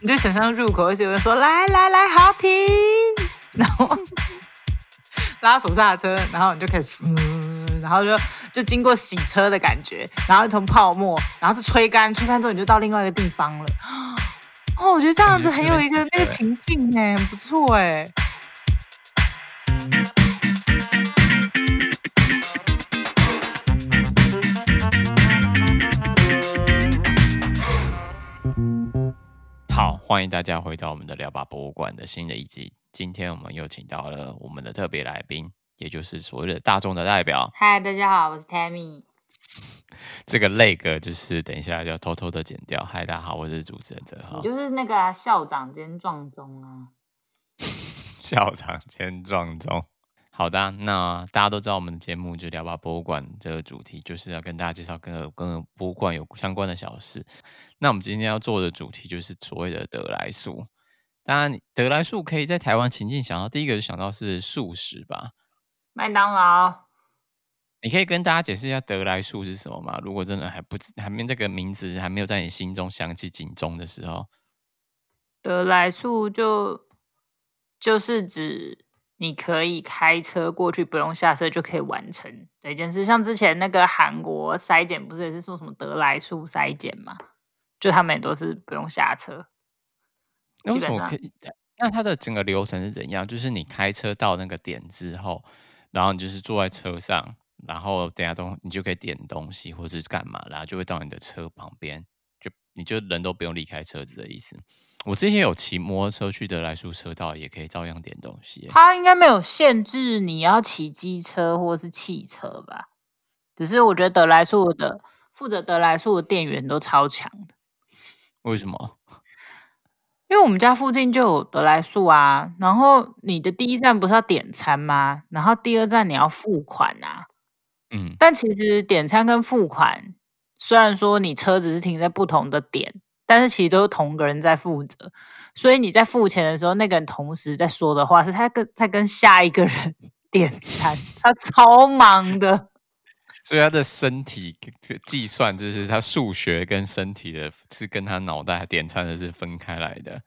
你就想象入口，而且有人说来来来，好停，然后 拉手刹车，然后你就开始，然后就就经过洗车的感觉，然后一桶泡沫，然后是吹干，吹干之后你就到另外一个地方了。哦，我觉得这样子很有一个那个情境哎，很不错哎。欢迎大家回到我们的聊吧博物馆的新的一集。今天我们又请到了我们的特别来宾，也就是所谓的大众的代表。嗨，大家好，我是 Tammy。这个那个就是等一下要偷偷的剪掉。嗨，大家好，我是主持人哲浩。你就是那个、啊、校长兼撞钟啊？校长兼撞钟。好的，那大家都知道我们的节目就聊吧博物馆这个主题，就是要跟大家介绍跟跟博物馆有相关的小事。那我们今天要做的主题就是所谓的得来速。当然，得来速可以在台湾情境想到，第一个就想到是素食吧，麦当劳。你可以跟大家解释一下得来速是什么吗？如果真的还不还没这个名字还没有在你心中响起警钟的时候，得来速就就是指。你可以开车过去，不用下车就可以完成的一件事。像之前那个韩国筛检，不是也是说什么得来速筛检吗？就他们也都是不用下车。为什么可以？那它的整个流程是怎样？就是你开车到那个点之后，然后你就是坐在车上，然后等下东你就可以点东西或者是干嘛，然后就会到你的车旁边，就你就人都不用离开车子的意思。我之前有骑摩托车去得来速车道，也可以照样点东西。它应该没有限制你要骑机车或是汽车吧？只是我觉得得来速的负责得来速的店员都超强的。为什么？因为我们家附近就有得来速啊。然后你的第一站不是要点餐吗？然后第二站你要付款啊。嗯。但其实点餐跟付款，虽然说你车子是停在不同的点。但是其实都是同个人在负责，所以你在付钱的时候，那个人同时在说的话是他跟在跟下一个人 点餐，他超忙的。所以他的身体计算就是他数学跟身体的是跟他脑袋点餐的是分开来的。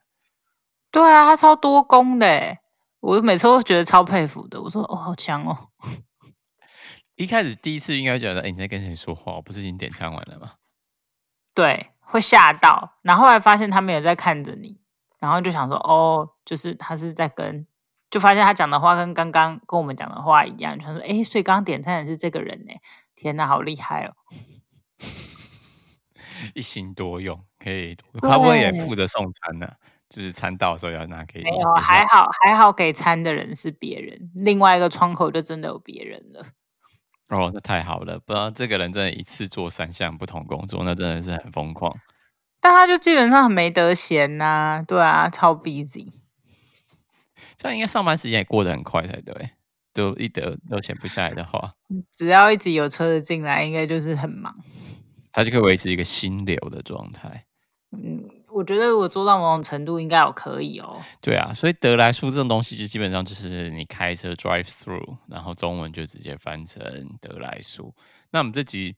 对啊，他超多功的，我每次都觉得超佩服的。我说哦，好强哦。一开始第一次应该觉得，哎，你在跟谁说话？我不是已经点餐完了吗？对。会吓到，然后后来发现他们也在看着你，然后就想说，哦，就是他是在跟，就发现他讲的话跟刚刚跟我们讲的话一样，就说，哎，所以刚刚点餐的是这个人呢，天哪，好厉害哦！一心多用，可以，他不会也负责送餐呢？就是餐到的时候要拿给你。没有，还好还好，给餐的人是别人，另外一个窗口就真的有别人了。哦，那太好了！不知道这个人真的一次做三项不同工作，那真的是很疯狂。但他就基本上很没得闲呐、啊，对啊，超 busy。这样应该上班时间也过得很快才对，就一得都闲不下来的话，只要一直有车子进来，应该就是很忙。他就可以维持一个心流的状态。我觉得我做到某种程度应该有可以哦。对啊，所以得来速这种东西就基本上就是你开车 drive through，然后中文就直接翻成得来速。那我们这集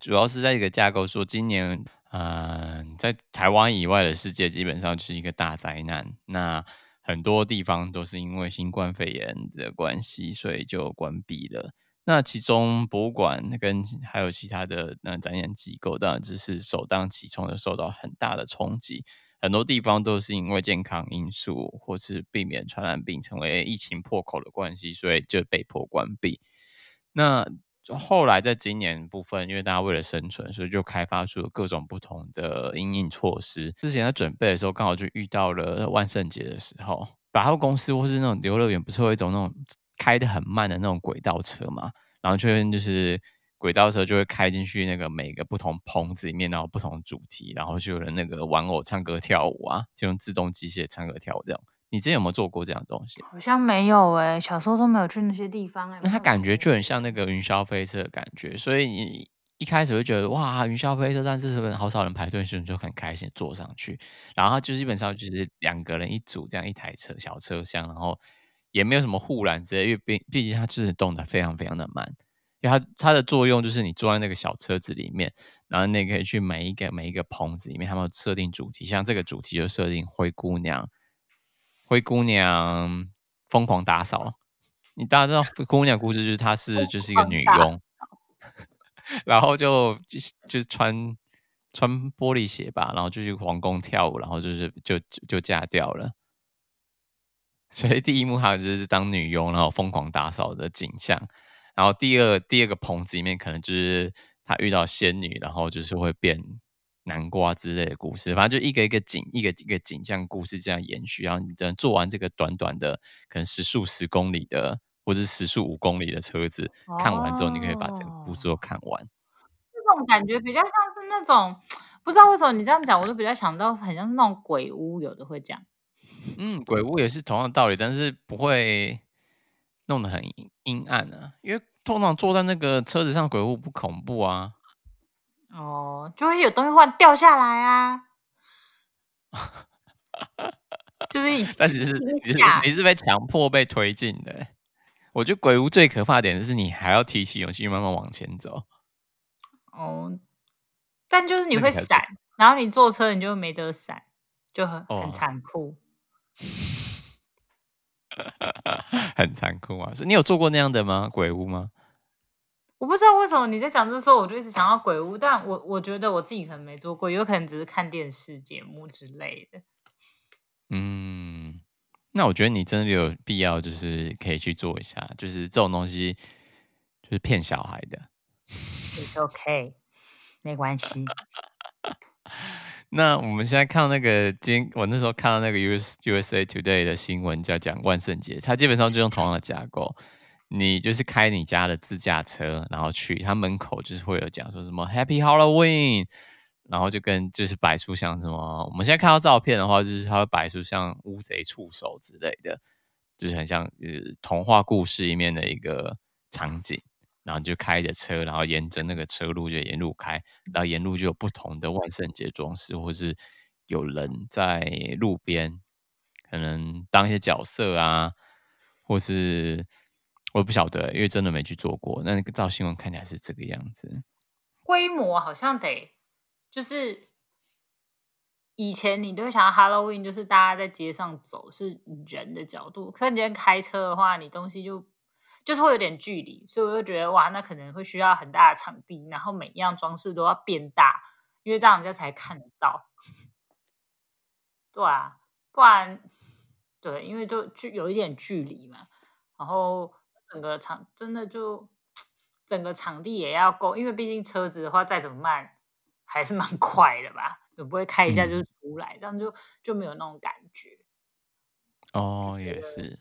主要是在一个架构说，今年嗯、在台湾以外的世界基本上就是一个大灾难。那很多地方都是因为新冠肺炎的关系，所以就关闭了。那其中博物馆跟还有其他的那展演机构，当然只是首当其冲的受到很大的冲击。很多地方都是因为健康因素，或是避免传染病成为疫情破口的关系，所以就被迫关闭。那后来在今年部分，因为大家为了生存，所以就开发出了各种不同的因应措施。之前在准备的时候，刚好就遇到了万圣节的时候，百货公司或是那种游乐园，不是会有一种那种。开的很慢的那种轨道车嘛，然后确认就是轨道车就会开进去那个每个不同棚子里面，然后不同主题，然后就有人那个玩偶唱歌跳舞啊，就用自动机械唱歌跳舞这样。你之前有没有做过这样的东西？好像没有诶、欸，小时候都没有去那些地方哎、欸。那它感觉就很像那个云霄飞车的感觉，所以你一开始会觉得哇，云霄飞车，但是是不是好少人排队，所以你就很开心坐上去。然后就基本上就是两个人一组这样一台车小车厢，然后。也没有什么护栏之类，因为毕毕竟它就是动得非常非常的慢，因为它它的作用就是你坐在那个小车子里面，然后你可以去每一个每一个棚子里面，他们设定主题，像这个主题就设定灰姑娘，灰姑娘疯狂打扫。你大家知道灰姑娘故事就是她是就是一个女佣，然后就就就穿穿玻璃鞋吧，然后就去皇宫跳舞，然后就是就就，就嫁掉了。所以第一幕还有就是当女佣，然后疯狂打扫的景象。然后第二第二个棚子里面可能就是他遇到仙女，然后就是会变南瓜之类的故事。反正就一个一个景，一个一个景象故事这样延续。然后你等做完这个短短的可能时速十公里的，或者是时速五公里的车子，哦，看完之后，你可以把整个故事都看完。这种感觉比较像是那种，不知道为什么你这样讲，我都比较想到很像是那种鬼屋，有的会讲。嗯，鬼屋也是同样的道理，但是不会弄得很阴暗啊。因为通常坐在那个车子上，鬼屋不恐怖啊。哦，就会有东西忽然掉下来啊。就是你，但是你是你是被强迫被推进的。我觉得鬼屋最可怕的点是你还要提起勇气慢慢往前走。哦，但就是你会闪，然后你坐车你就没得闪，就很很残酷。很残酷啊！所以你有做过那样的吗？鬼屋吗？我不知道为什么你在讲这时候，我就一直想到鬼屋。但我我觉得我自己可能没做过，有可能只是看电视节目之类的。嗯，那我觉得你真的有必要，就是可以去做一下。就是这种东西，就是骗小孩的。It's OK，没关系。那我们现在看到那个，今我那时候看到那个 US USA Today 的新闻，叫讲万圣节，它基本上就用同样的架构，你就是开你家的自驾车，然后去它门口就是会有讲说什么 Happy Halloween，然后就跟就是摆出像什么，我们现在看到照片的话，就是它会摆出像乌贼触手之类的，就是很像呃童话故事里面的一个场景。然后就开着车，然后沿着那个车路就沿路开，然后沿路就有不同的万圣节装饰，或是有人在路边可能当一些角色啊，或是我也不晓得，因为真的没去做过。那个照新闻看起来是这个样子，规模好像得就是以前你都会想到 Halloween，就是大家在街上走是人的角度，可你今天开车的话，你东西就。就是会有点距离，所以我就觉得哇，那可能会需要很大的场地，然后每一样装饰都要变大，因为这样人家才看得到。对啊，不然对，因为就距有一点距离嘛，然后整个场真的就整个场地也要够，因为毕竟车子的话再怎么慢还是蛮快的吧，就不会开一下就出来，嗯、这样就就没有那种感觉。哦，也是，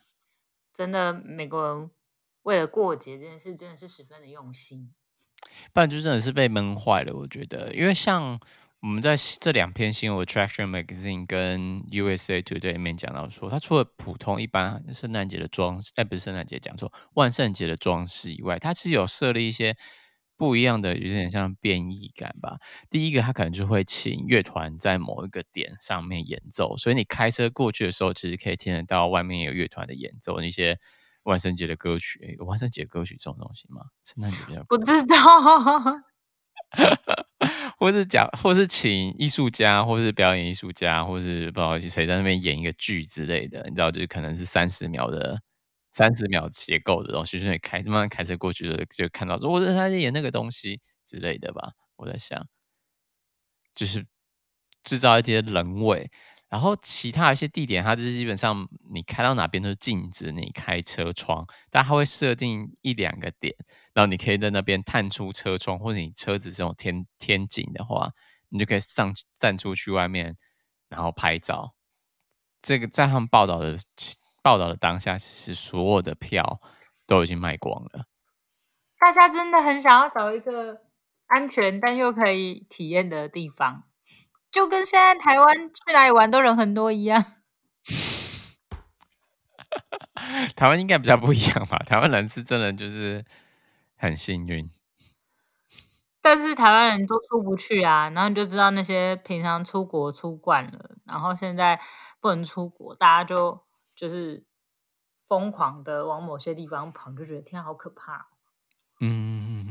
真的美国人。为了过节这件事，真的是十分的用心。不然就真的是被闷坏了，我觉得。因为像我们在这两篇新闻，Attraction Magazine 跟 USA Today 里面讲到说，它除了普通一般圣诞节的装饰，哎，不是圣诞节，讲错，万圣节的装饰以外，它其实有设立一些不一样的，有点像变异感吧。第一个，它可能就会请乐团在某一个点上面演奏，所以你开车过去的时候，其实可以听得到外面有乐团的演奏那些。万圣节的歌曲，欸，有万圣节歌曲这种东西吗？圣诞节比较不知道，或是讲，或是请艺术家，或是表演艺术家，或是不好意思谁在那边演一个剧之类的，你知道，就是可能是三十秒的三十秒结构的东西，就是你开慢慢开车过去的，就看到说，我在他在演那个东西之类的吧。我在想，就是制造一些人味。然后其他一些地点，它就是基本上你开到哪边都是禁止你开车窗，但它会设定一两个点，然后你可以在那边探出车窗，或者你车子这种天天井的话，你就可以上站出去外面，然后拍照。这个在他们报道的报道的当下，其实所有的票都已经卖光了。大家真的很想要找一个安全但又可以体验的地方。就跟现在台湾去哪里玩都人很多一样，台湾应该比较不一样吧？台湾人是真的就是很幸运，但是台湾人都出不去啊，然后你就知道那些平常出国出惯了，然后现在不能出国，大家就就是疯狂的往某些地方跑，就觉得天啊，好可怕。嗯。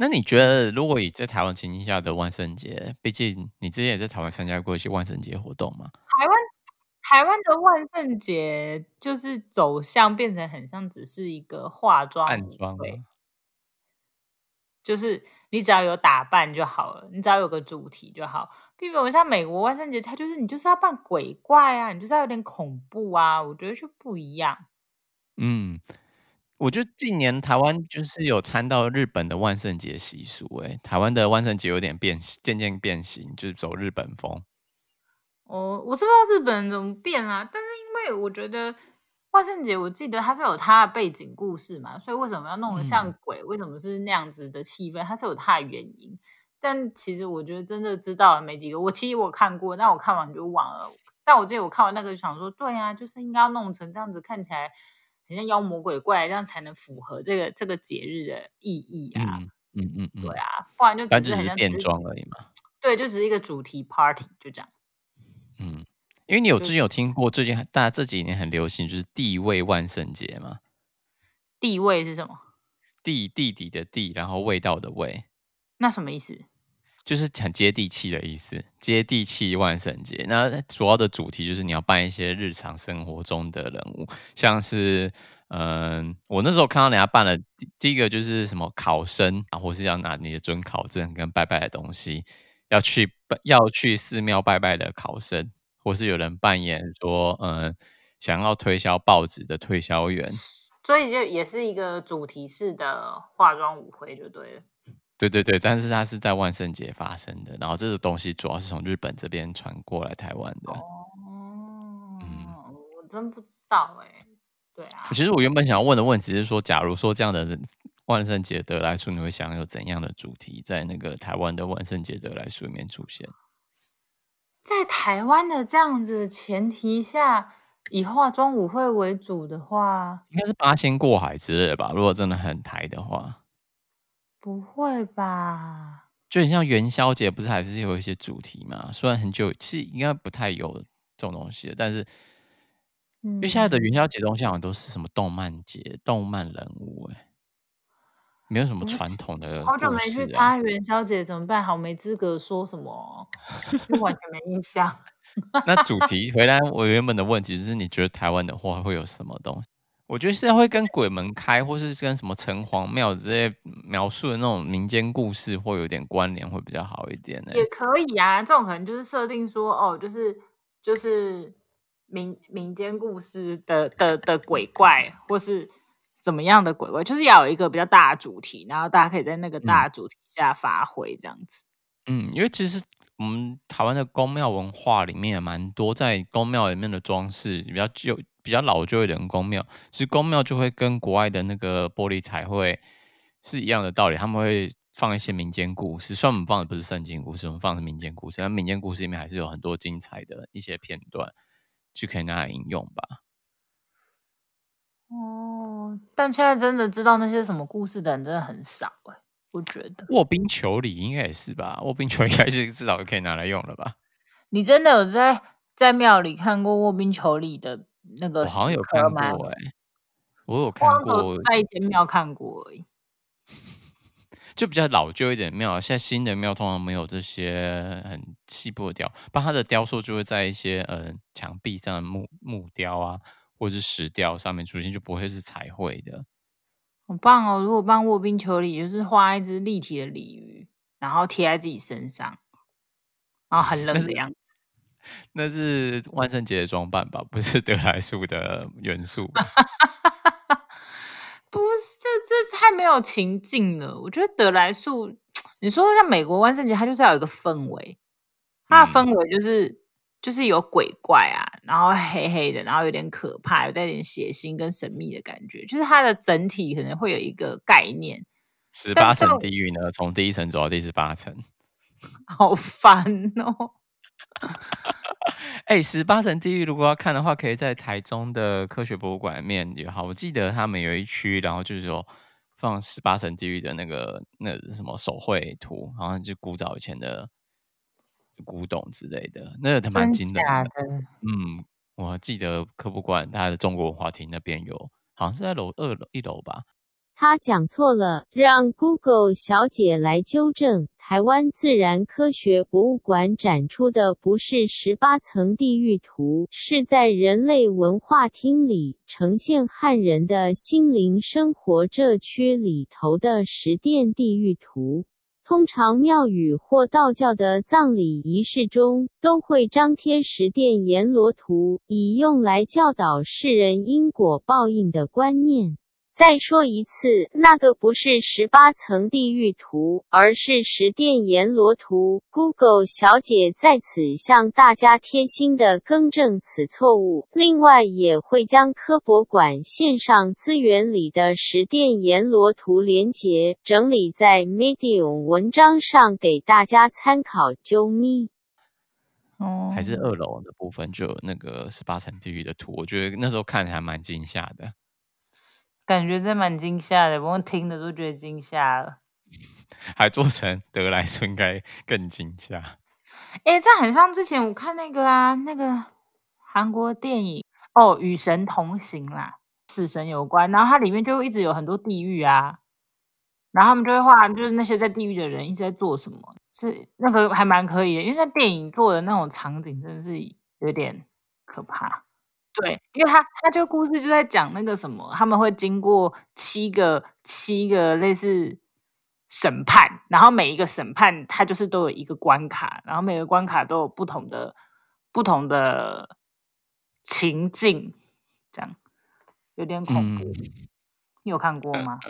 那你觉得，如果以在台湾情境下的万圣节，毕竟你之前也在台湾参加过一些万圣节活动嘛？台湾台湾的万圣节就是走向变成很像只是一个化妆暗妆，就是你只要有打扮就好了，你只要有个主题就好，并没有像美国万圣节，它就是你就是要扮鬼怪啊，你就是要有点恐怖啊，我觉得就不一样。嗯。我觉得近年台湾就是有参到日本的万圣节习俗，哎，台湾的万圣节有点变形，渐渐变形，就是走日本风。哦，我是不知道日本人怎么变啊，但是因为我觉得万圣节，我记得它是有它的背景故事嘛，所以为什么要弄得像鬼？嗯、为什么是那样子的气氛？它是有它的原因。但其实我觉得真的知道的没几个。我其实我看过，但我看完就忘了。但我记得我看完那个就想说，对啊，就是应该要弄成这样子，看起来。很像妖魔鬼怪，这样才能符合这个这个节日的意义啊！嗯嗯嗯，嗯，对啊，不然就只是很像变装而已嘛。对，就只是一个主题 party，就这样。嗯，因为你有之前有听过，最近大家这几年很流行，就是地位万圣节嘛。地位是什么？地地底的地，然后味道的味。那什么意思？就是很接地气的意思，接地气万圣节。那主要的主题就是你要扮一些日常生活中的人物，像是，嗯，我那时候看到人家扮了第第一个就是什么考生啊，或是要拿你的准考证跟拜拜的东西，要去要去寺庙拜拜的考生，或是有人扮演说，嗯，想要推销报纸的推销员，所以就也是一个主题式的化妆舞会，就对了。对对对，但是它是在万圣节发生的，然后这个东西主要是从日本这边传过来台湾的。哦，嗯，我真不知道哎。对啊，其实我原本想要问的问题是说，假如说这样的万圣节得来速，你会想有怎样的主题在那个台湾的万圣节得来速里面出现？在台湾的这样子的前提下，以化妆舞会为主的话，应该是八仙过海之类的吧？如果真的很台的话。不会吧？就很像元宵节，不是还是有一些主题嘛？虽然很久，其实应该不太有这种东西，但是，因为现在的元宵节东西好像都是什么动漫节、动漫人物，哎，没有什么传统的、啊。好久没去参加元宵节，怎么办？好没资格说什么，完全没印象。那主题回来，我原本的问题就是，你觉得台湾的话会有什么东西？我觉得现在会跟鬼门开，或是跟什么城隍庙这些描述的那种民间故事，会有点关联，会比较好一点呢。也可以啊，这种可能就是设定说，哦，就是就是民民间故事的的的鬼怪，或是怎么样的鬼怪，就是要有一个比较大的主题，然后大家可以在那个大主题下发挥这样子。嗯，因为其实我们台湾的宫庙文化里面也蛮多，在宫庙里面的装饰比较旧。比较老旧一点的宫庙，其实宫庙就会跟国外的那个玻璃彩绘是一样的道理，他们会放一些民间故事。虽然我们放的不是圣经故事，我们放的是民间故事，但民间故事里面还是有很多精彩的一些片段，就可以拿来引用吧。哦，但现在真的知道那些什么故事的人真的很少哎，我觉得。卧冰求鲤应该也是吧？卧冰求鲤应该是至少可以拿来用了吧？你真的有在在庙里看过卧冰求鲤的？那个我好像有看过哎、欸，我有看过，在一间庙看过而已，就比较老旧一点的庙。现在新的庙通常没有这些很细部的雕，不然它的雕塑就会在一些呃墙壁上的木木雕啊，或者是石雕上面出现，就不会是彩绘的。好棒哦！如果办卧冰求鲤，就是画一只立体的鲤鱼，然后贴在自己身上，然后很冷的样子。那是万圣节的装扮吧，不是德莱素的元素。不是，这这太没有情境了。我觉得德来素，你说像美国万圣节，它就是要有一个氛围，它的氛围就是、嗯、就是有鬼怪啊，然后黑黑的，然后有点可怕，有带点血腥跟神秘的感觉。就是它的整体可能会有一个概念。十八层地狱呢？从第一层走到第十八层，好烦哦。哎、欸，十八层地狱如果要看的话，可以在台中的科学博物馆里面也好。我记得他们有一区，然后就是说放十八层地狱的那个那个、什么手绘图，好像就古早以前的古董之类的，那个蛮惊人的。嗯，我记得科博馆它的中国文化厅那边有，好像是在楼二楼一楼吧。他讲错了，让 Google 小姐来纠正。台湾自然科学博物馆展出的不是十八层地狱图，是在人类文化厅里呈现汉人的心灵生活这区里头的十殿地狱图。通常庙宇或道教的葬礼仪式中，都会张贴十殿阎罗图，以用来教导世人因果报应的观念。再说一次，那个不是十八层地狱图，而是十殿阎罗图。Google 小姐在此向大家贴心的更正此错误，另外也会将科博馆线上资源里的十殿阎罗图连结整理在 Medium 文章上给大家参考。啾咪，哦，还是二楼的部分就有那个十八层地狱的图，我觉得那时候看还蛮惊吓的。感觉真蛮惊吓的，不过听的都觉得惊吓了。还做成得来速应该更惊吓。哎、欸，这很像之前我看那个啊，那个韩国电影哦，《与神同行》啦，死神有关，然后它里面就一直有很多地狱啊，然后他们就会画，就是那些在地狱的人一直在做什么，是那个还蛮可以的，因为在电影做的那种场景真的是有点可怕。对，因为他他这个故事就在讲那个什么，他们会经过七个七个类似审判，然后每一个审判它就是都有一个关卡，然后每个关卡都有不同的不同的情境，这样有点恐怖。嗯、你有看过吗？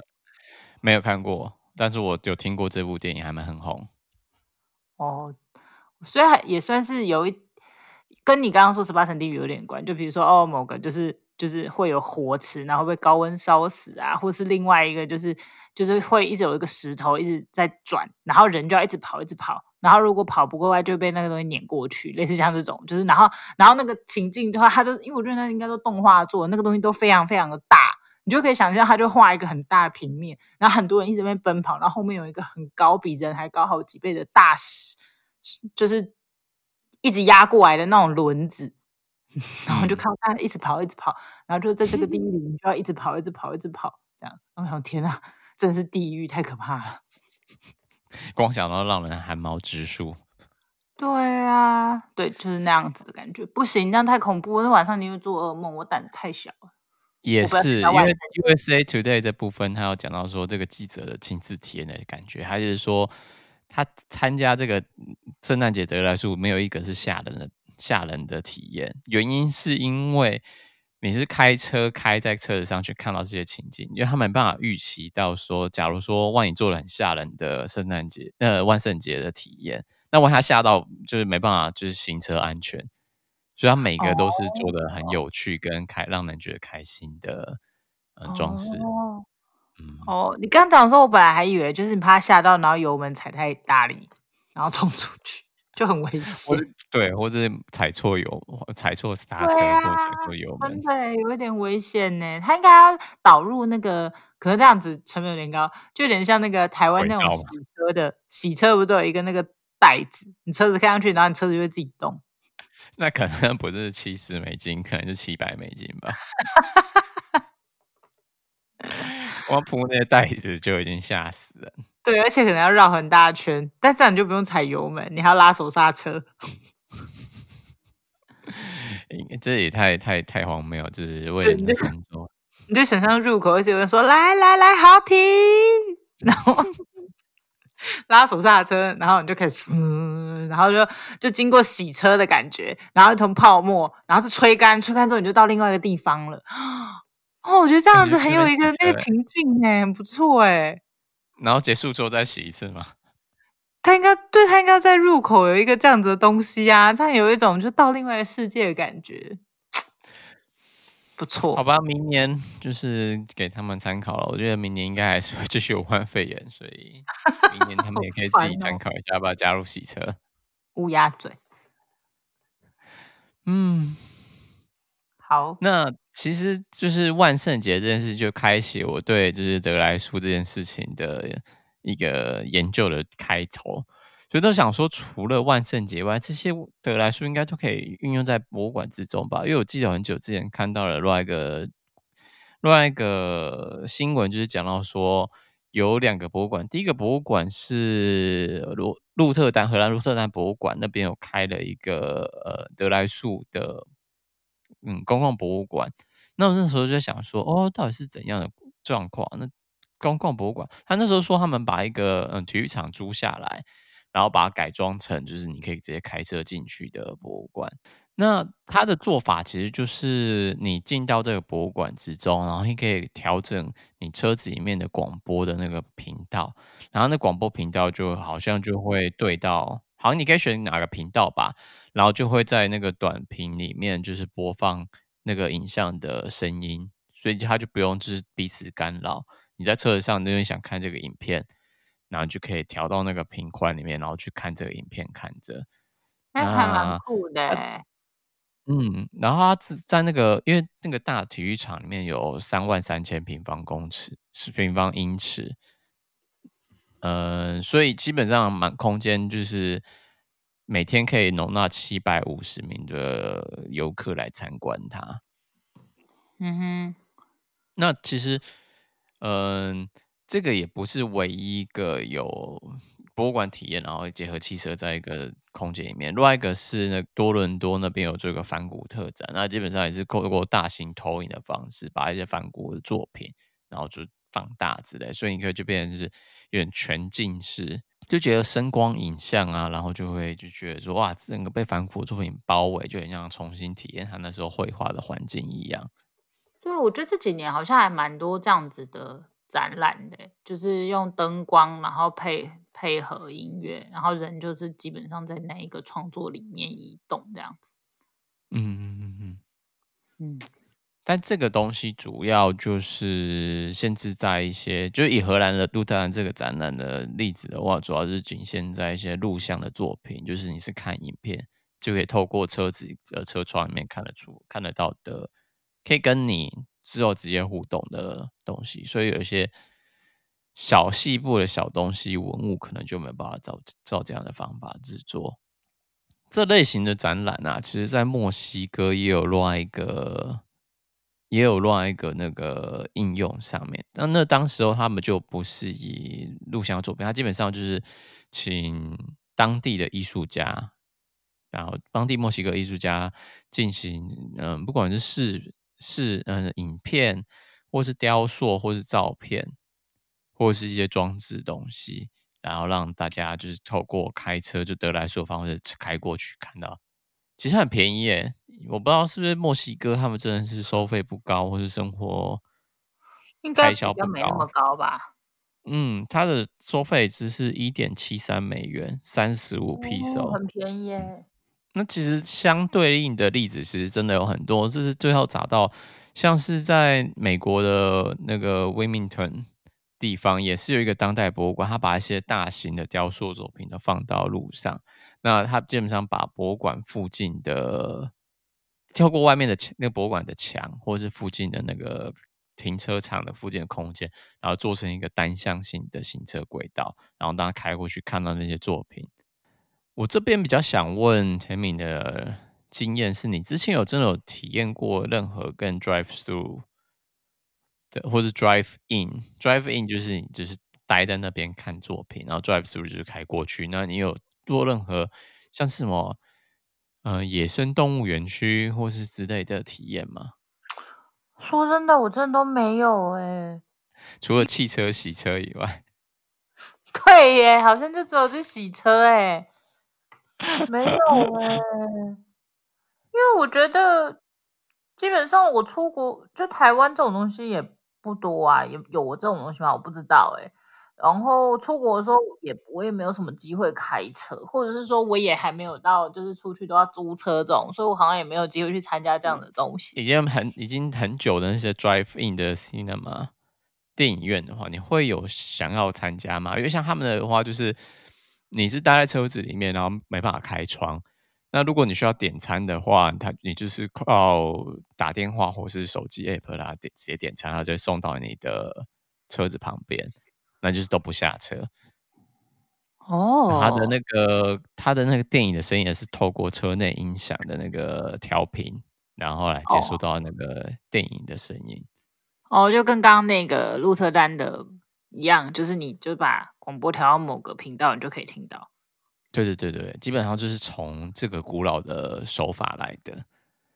没有看过，但是我有听过这部电影，还蛮很红。哦，虽然也算是有一。跟你刚刚说十八层地狱有点关，就比如说哦，某个就是就是会有火池，然后被高温烧死啊，或是另外一个就是就是会一直有一个石头一直在转，然后人就要一直跑一直跑，然后如果跑不过来就被那个东西碾过去，类似像这种，就是然后然后那个情境的话，它就因为我觉得那应该都动画做的，那个东西都非常非常的大，你就可以想象，它就画一个很大的平面，然后很多人一直在奔跑，然后后面有一个很高比人还高好几倍的大石，就是。一直压过来的那种轮子，然后就看到他一直跑，一直跑，然后就在这个地 狱里，你就要一直跑，一直跑，一直跑，这样。我想，天哪，真的是地狱，太可怕了！光想到让人汗毛直竖。对啊，对，就是那样子的感觉，不行，这样太恐怖。那晚上你会做噩梦，我胆子太小了。也是，因为 USA Today 这部分，他有讲到说这个记者的亲自体验的感觉，还是说。他参加这个圣诞节得来速没有一个是吓人的吓人的体验，原因是因为你是开车开在车子上去看到这些情景，因为他没办法预期到说，假如说万一做了很吓人的圣诞节呃万圣节的体验，那万一他吓到就是没办法就是行车安全，所以他每个都是做的很有趣跟开让人觉得开心的呃装饰。哦，你刚讲的时候，我本来还以为就是你怕他吓到，然后油门踩太大力，然后冲出去就很危险。对，或者踩错油，踩错刹车，啊、或者踩错油门，真的有一点危险呢。他应该要导入那个，可能这样子成本有点高，就有点像那个台湾那种洗车的洗车，不都有一个那个袋子，你车子开上去，然后你车子就会自己动。那可能不是七十美金，可能是七百美金吧。光铺那个袋子就已经吓死了。对，而且可能要绕很大圈，但这样你就不用踩油门，你还要拉手刹车。这也太太太荒谬，就是为了你的工作。你就想象入口，而且有人说来来来，好停，然后拉手刹车，然后你就开始，然后就就经过洗车的感觉，然后一桶泡沫，然后是吹干，吹干之后你就到另外一个地方了。哦，我觉得这样子很有一个那个情境哎，很不错哎。然后结束之后再洗一次吗？他应该对他应该在入口有一个这样子的东西啊，这样有一种就到另外一个世界的感觉，不错。好吧，明年就是给他们参考了。我觉得明年应该还是会继续有患肺炎，所以明年他们 也可以自己参考一下，要不要加入洗车？乌鸦嘴。好，那其实就是万圣节这件事就开启我对就是得来速这件事情的一个研究的开头，所以都想说，除了万圣节外，这些得来速应该都可以运用在博物馆之中吧？因为我记得很久之前看到了另外一个另外一个新闻就是讲到说，有两个博物馆，第一个博物馆是罗鹿特丹，荷兰鹿特丹博物馆那边有开了一个呃得来速的嗯公共博物馆。那我那时候就想说，哦，到底是怎样的状况？那公共博物馆，他那时候说他们把一个嗯体育场租下来，然后把它改装成就是你可以直接开车进去的博物馆。那他的做法其实就是你进到这个博物馆之中，然后你可以调整你车子里面的广播的那个频道，然后那广播频道就好像就会对到，好像你可以选哪个频道吧，然后就会在那个短屏里面就是播放那个影像的声音，所以它就不用就是彼此干扰。你在车子上，因为想看这个影片，然后就可以调到那个频宽里面，然后去看这个影片，看着，那还蛮酷的。啊嗯，然后它在那个，因为那个大体育场里面有三万三千平方公尺，是平方英尺，呃，所以基本上满空间就是每天可以容纳七百五十名的游客来参观它。嗯哼，那其实，嗯、呃，这个也不是唯一一个有。博物馆体验，然后结合汽车在一个空间里面。另外一个是那多伦多那边有这个梵谷特展，那基本上也是透过大型投影的方式，把一些梵谷的作品，然后就放大之类，所以你可以就变成是有点全近视，就觉得声光影像啊，然后就会就觉得说哇，整个被梵谷作品包围，就很像重新体验他那时候绘画的环境一样。对，我觉得这几年好像还蛮多这样子的展览的，就是用灯光，然后配。配合音乐，然后人就是基本上在那一个创作里面移动这样子。嗯嗯嗯嗯嗯。嗯，但这个东西主要就是限制在一些，就以荷兰的鹿特兰这个展览的例子的话，主要是仅限在一些录像的作品，就是你是看影片就可以透过车子的车窗里面看得出、看得到的，可以跟你之后直接互动的东西，所以有一些。小细部的小东西文物可能就没有办法照照这样的方法制作。这类型的展览啊，其实在墨西哥也有另外一个，也有另外一个那个应用上面。那那当时候他们就不是以录像作品，他基本上就是请当地的艺术家，然后当地墨西哥艺术家进行，嗯，不管是视视嗯影片，或是雕塑，或是照片。或者是一些装置东西，然后让大家就是透过开车就得来速的方式开过去看到，其实很便宜耶。我不知道是不是墨西哥他们真的是收费不高，或是生活开销不高，没那么高吧？嗯，它的收费只是一点七三美元，三十五披索，很便宜耶。那其实相对应的例子其实真的有很多，就是最后找到像是在美国的那个 Wilmington。地方也是有一个当代博物馆，他把一些大型的雕塑作品都放到路上。那他基本上把博物馆附近的，跳过外面的，那个博物馆的墙，或是附近的那个停车场的附近的空间，然后做成一个单向性的行车轨道，然后大家开过去看到那些作品。我这边比较想问田敏的经验是，你之前有真的有体验过任何跟 drive through？或是 drive in，drive in 就是你就是待在那边看作品，然后 drive through 就是开过去。那你有做任何像是什么呃野生动物园区或是之类的体验吗？说真的，我真的都没有哎、欸，除了汽车洗车以外。对耶，好像就只有去洗车哎，没有哎，因为我觉得基本上我出国就台湾这种东西也。不多啊，有有我这种东西吗？我不知道哎、欸。然后出国的时候也我也没有什么机会开车，或者是说我也还没有到，就是出去都要租车这种，所以我好像也没有机会去参加这样的东西。已经很已经很久的那些 drive in 的 cinema 电影院的话，你会有想要参加吗？因为像他们的话，就是你是待在车子里面，然后没办法开窗。那如果你需要点餐的话，他你就是靠打电话或是手机 app 啦，点直接点餐，然后就会送到你的车子旁边，那就是都不下车。哦，他的那个他的那个电影的声音也是透过车内音响的那个调频，然后来接收到那个电影的声音。哦，就跟刚刚那个鹿特丹的一样，就是你就把广播调到某个频道，你就可以听到。对对对对，基本上就是从这个古老的手法来的。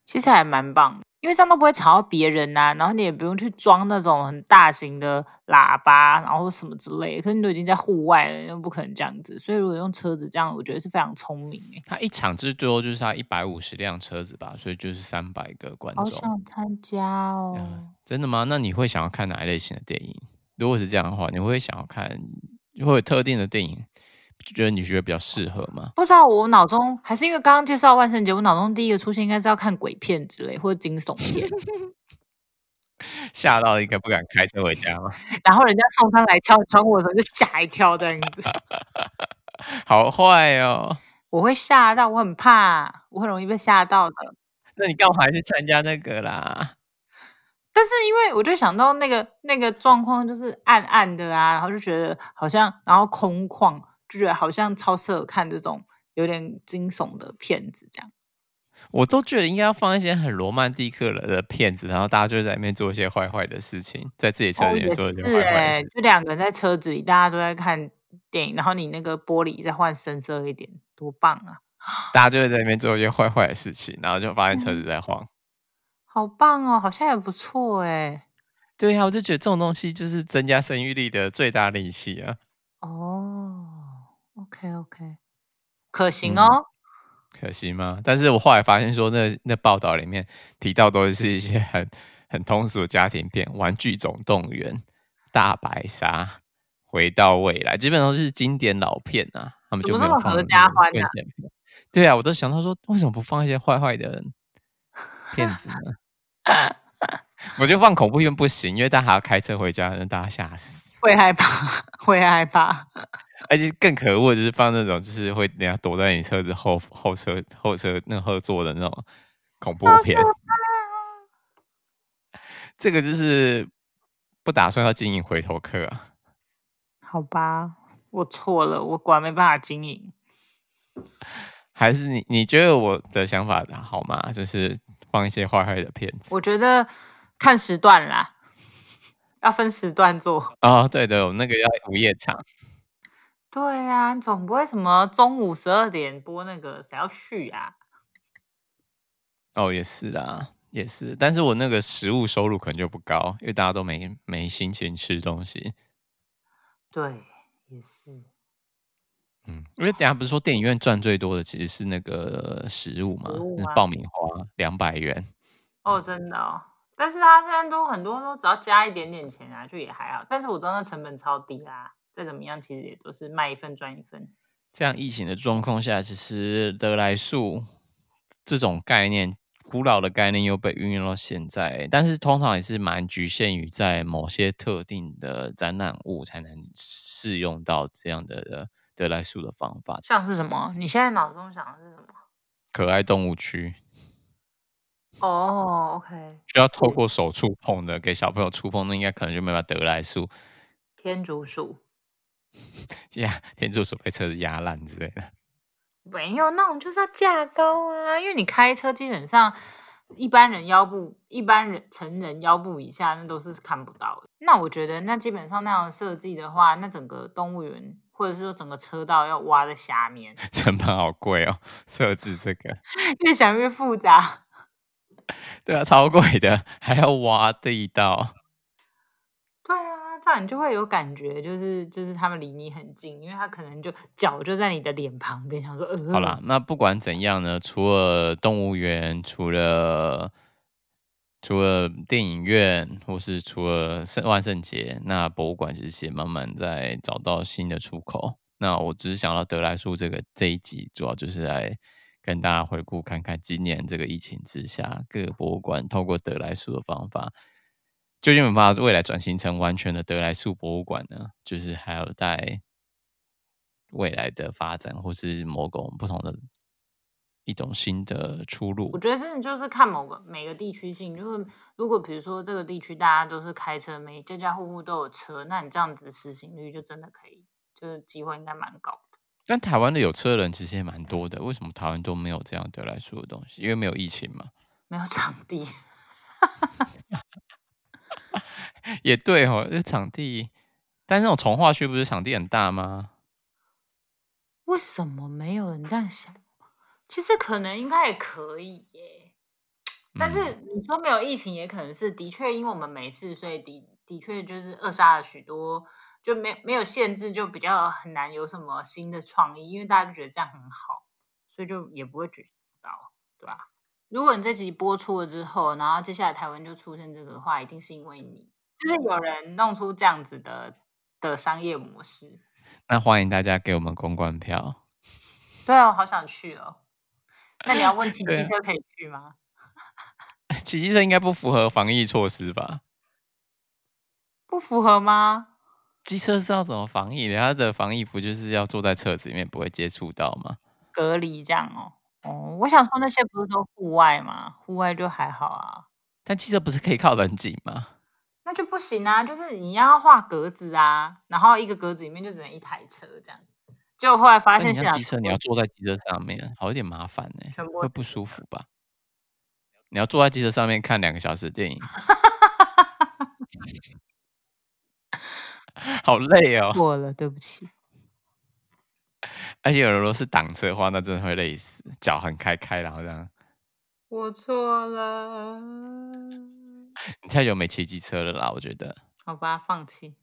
其实还蛮棒，因为这样都不会吵到别人呐、啊，然后你也不用去装那种很大型的喇叭，然后什么之类的。可是你都已经在户外了，又不可能这样子。所以如果用车子这样，我觉得是非常聪明诶。他一场最多就是它一百五十辆车子吧，所以就是三百个观众。好想参加哦、嗯！真的吗？那你会想要看哪一类型的电影？如果是这样的话，你会想要看会有特定的电影？就觉得你觉得比较适合吗？不知道，我脑中还是因为刚刚介绍万圣节，我脑中第一个出现应该是要看鬼片之类或者惊悚片，吓到应该不敢开车回家吗？然后人家送餐来敲窗户的时候就吓一跳这样子，好坏哦！我会吓到，我很怕，我很容易被吓到的。那你干嘛还去参加那个啦？但是因为我就想到那个那个状况就是暗暗的啊，然后就觉得好像然后空旷。就觉得好像超适合看这种有点惊悚的片子，这样。我都觉得应该要放一些很罗曼蒂克的片子，然后大家就在里面做一些坏坏的事情，在自己车里面做一些坏坏就两个人在车子里，大家都在看电影，然后你那个玻璃再换深色一点，多棒啊！大家就会在里面做一些坏坏的事情，然后就发现车子在晃。嗯，好棒哦，好像也不错哎。对呀，啊，我就觉得这种东西就是增加生育力的最大利器啊。哦。OK OK，可行哦、嗯，可行吗？但是我后来发现说那，那那报道里面提到都是一些很 很通俗的家庭片，《玩具总动员》、《大白鲨》、《回到未来》，基本上都是经典老片啊。他们就没有放合家欢的。对啊，我都想到说，为什么不放一些坏坏的片子呢？我就放恐怖片不行，因为大家还要开车回家，让大家吓死，会害怕，会害怕。而且更可恶的就是放那种，就是会人家躲在你车子后后车后车那后座的那种恐怖片。这个就是不打算要经营回头客啊。好吧，我错了，我果然没办法经营。还是你你觉得我的想法好吗？就是放一些坏坏的片子。我觉得看时段啦，要分时段做。哦，对的，我那个要午夜场。对呀、啊，总不会什么中午十二点播那个，谁要去啊？哦，也是啊，也是。但是我那个食物收入可能就不高，因为大家都没没心情吃东西。对，也是。嗯，因为等下不是说电影院赚最多的其实是那个食物嘛？物啊、那爆米花两百元。哦，真的哦。但是他现在都很多都只要加一点点钱啊，就也还好。但是我知道那成本超低啦。再怎么样，其实也都是卖一份赚一份。这样疫情的状况下，其实得来速这种概念，古老的概念又被运用到现在，但是通常也是蛮局限于在某些特定的展览物才能适用到这样的得来速的方法。像是什么？你现在脑中想的是什么？可爱动物区。哦，OK。需要透过手触碰的，给小朋友触碰，那应该可能就没办法得来速。天竺鼠。呀，天柱所被车子压烂之类的，没有那种就是要架高啊，因为你开车基本上一般人腰部，一般人成人腰部以下那都是看不到的。那我觉得那基本上那样设计的话，那整个动物园或者是说整个车道要挖在下面，成本好贵哦，设置这个 越想越复杂。对啊，超贵的，还要挖地道。这样你就会有感觉，就是就是他们离你很近，因为他可能就脚就在你的脸旁边，想说，呃，好啦，那不管怎样呢，除了动物园，除了除了电影院，或是除了圣万圣节，那博物馆其实也慢慢在找到新的出口。那我只是想到得来速这个这一集，主要就是来跟大家回顾看看今年这个疫情之下，各个博物馆透过得来速的方法。究竟有没有办法未来转型成完全的得来速博物馆呢？就是还有待未来的发展，或是某种不同的一种新的出路。我觉得真的就是看某个每个地区性，就是如果比如说这个地区大家都是开车，每家家户户都有车，那你这样子实行率就真的可以，就是机会应该蛮高的。但台湾的有车的人其实也蛮多的，为什么台湾都没有这样得来速的东西？因为没有疫情嘛，没有场地。也对哦，这场地，但是那种从化区不是场地很大吗？为什么没有人这样想？其实可能应该也可以耶。但是你说没有疫情，也可能是的确，因为我们没事，所以的的确就是扼杀了许多，就没没有限制，就比较很难有什么新的创意，因为大家就觉得这样很好，所以就也不会举行到，对吧？如果你这集播出了之后，然后接下来台湾就出现这个的话，一定是因为你，就是有人弄出这样子的的商业模式。那欢迎大家给我们公关票。对啊，我好想去哦。那你要问骑机车可以去吗？骑机车应该不符合防疫措施吧？不符合吗？机车是要怎么防疫的？它的防疫不就是要坐在车子里面不会接触到吗？隔离这样哦。哦，我想说那些不是都户外吗？户外就还好啊。但汽车不是可以靠得很紧吗？那就不行啊！就是你要画格子啊，然后一个格子里面就只能一台车这样。结果后来发现，像机车你要坐在机车上面，好有点麻烦呢，会不舒服吧？你要坐在机车上面看两个小时的电影 好累哦。过了，对不起。而且有的如果是挡车的话，那真的会累死，脚很开开，然后这样。我错了。你太久没骑机车了啦，我觉得。好吧，放弃。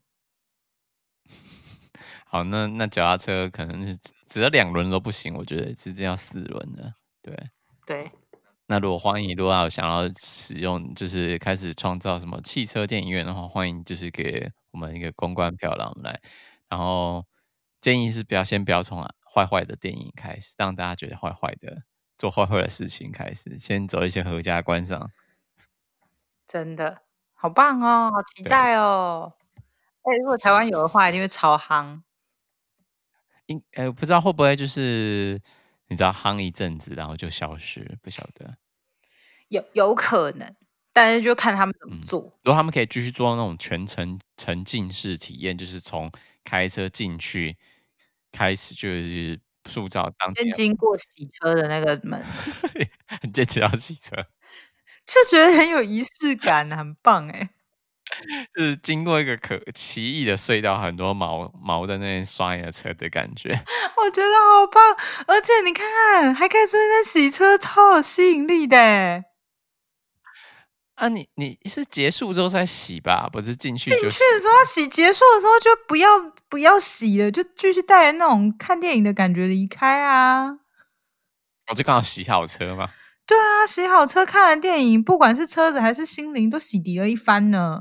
好，那那脚踏车可能是只要两轮都不行，我觉得直接要四轮的。对。对。那如果欢迎，如果有想要使用，就是开始创造什么汽车电影院的话，欢迎就是给我们一个公关票，让我们来。然后建议是不要先不要从坏坏的电影开始，让大家觉得坏坏的做坏坏的事情开始，先走一些合家观赏。真的好棒哦，好期待哦！哎、欸，如果台湾有的话，一定会超夯。应哎、欸，不知道会不会就是。你知道夯一阵子，然后就消失，不晓得。有有可能，但是就看他们怎么做。如果他们可以继续做那种全程沉浸式体验，就是从开车进去开始，就是塑造当先经过洗车的那个门，很坚持要洗车，就觉得很有仪式感，很棒哎。就是经过一个可奇异的隧道，很多毛毛在那边刷你的车的感觉，我觉得好棒。而且你看，还可以出现在洗车，超有吸引力的。啊你，你你是结束之后再洗吧？不是进去就洗？进去的时候洗，结束的时候就不要不要洗了，就继续带着那种看电影的感觉离开啊。我就刚好洗好车嘛。对啊，洗好车，看完电影，不管是车子还是心灵，都洗涤了一番呢。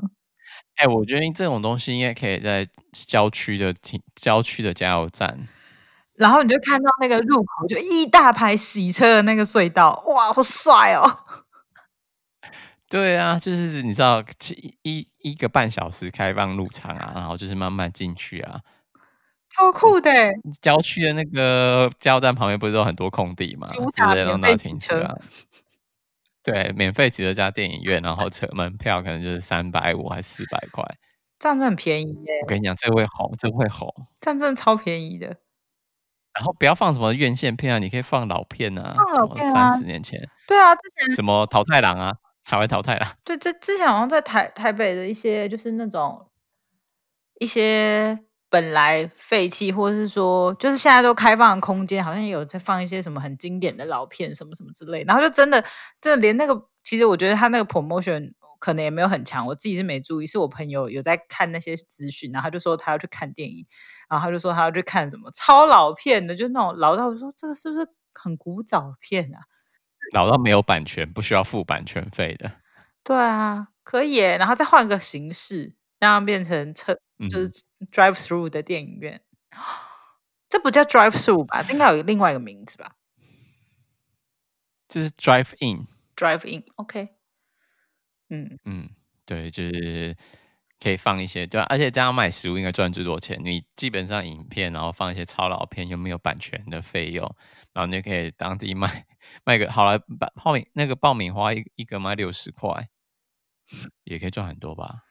哎、欸，我觉得这种东西应该可以在郊区的停郊区的加油站，然后你就看到那个入口就一大排洗车的那个隧道，哇，好帅哦！对啊，就是你知道，一一一个半小时开放入场啊，然后就是慢慢进去啊，超酷的。郊区的那个加油站旁边不是有很多空地嘛？直接让他停车啊。对，免费骑车加电影院，然后 车门票可能就是三百五还是四百块，这样子很便宜耶！我跟你讲，这个会红，这个会红，这样真的超便宜的。然后不要放什么院线片啊，你可以放老片啊，放老片啊，三十年前。对啊，之前什么淘太郎啊，台湾淘汰了。对，这之前好像在台台北的一些，就是那种一些。本来废弃，或者是说，就是现在都开放的空间，好像有在放一些什么很经典的老片，什么什么之类。然后就真的，真的连那个，其实我觉得他那个 promotion 可能也没有很强，我自己是没注意。是我朋友有在看那些资讯，然后他就说他要去看电影，然后他就说他要去看什么超老片的，就那种老到我说这个是不是很古早片啊？老到没有版权，不需要付版权费的。对啊，可以耶，然后再换个形式，让它变成车。就是 drive through 的电影院，嗯、这不叫 drive through 吧？这应该有另外一个名字吧？就是 drive in，drive in，OK。Okay. 嗯嗯，对，就是可以放一些，对、啊，而且这样卖食物应该赚最多钱。你基本上影片，然后放一些超老片，又没有版权的费用，然后你就可以当地卖 卖个好了，爆爆米那个爆米花一一个卖六十块，也可以赚很多吧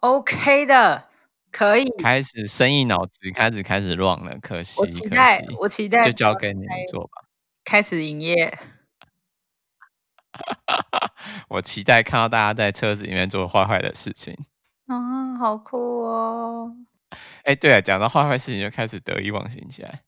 ？OK 的，可以开始生意脑子开始开始乱了，可惜，我期待，我期待，就交给你们做吧。开始营业，我期待看到大家在车子里面做坏坏的事情。啊，好酷哦！哎、欸，对啊，讲到坏坏事情就开始得意忘形起来，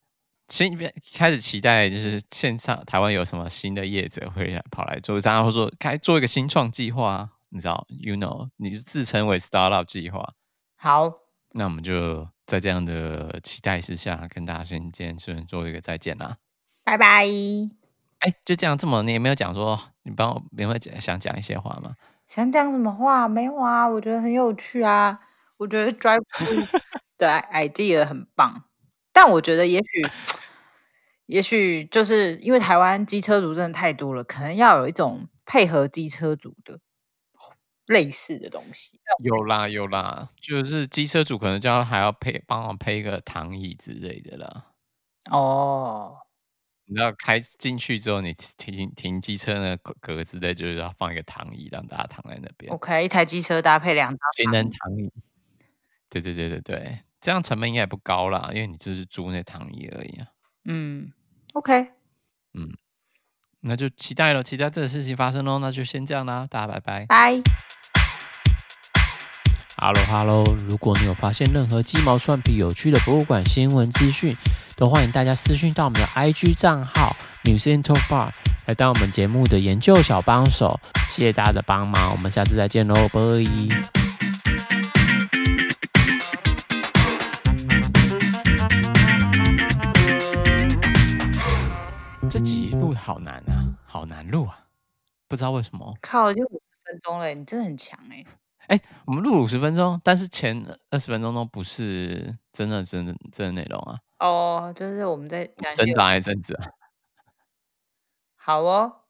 先开始期待就是线上台湾有什么新的业者会来跑来做，然后说开做一个新创计划，你知道，you know，你就自称为 startup 计划。好，那我们就在这样的期待之下，跟大家先见，顺做一个再见啦，拜拜。哎，就这样，这么你也没有讲说，你帮我有没有讲想讲一些话吗？想讲什么话？没有啊，我觉得很有趣啊，我觉得 drive 的 idea 很棒，但我觉得也许，也许就是因为台湾机车族真的太多了，可能要有一种配合机车族的。类似的东西有啦有啦，就是机车主可能就要还要配帮我配一个躺椅之类的啦。哦，你知道开进去之后，你停停机车那个格子的，就是要放一个躺椅，让大家躺在那边。OK，一台机车搭配两张行人躺椅。对对对对对，这样成本应该也不高啦，因为你就是租那躺椅而已啊。嗯，OK，嗯，那就期待了，期待这个事情发生喽。那就先这样啦，大家拜拜，拜。Hello，Hello！如果你有发现任何鸡毛蒜皮、有趣的博物馆新闻资讯，都欢迎大家私讯到我们的 IG 账号 Museum Talk Bar 来当我们节目的研究小帮手。谢谢大家的帮忙，我们下次再见喽，拜！这集录好难啊，好难录啊，不知道为什么。靠，就五十分钟了，你真的很强哎。哎，我们录五十分钟，但是前二十分钟都不是真的、真的、真的内容啊。哦，就是我们在讲挣扎一阵子啊？好哦。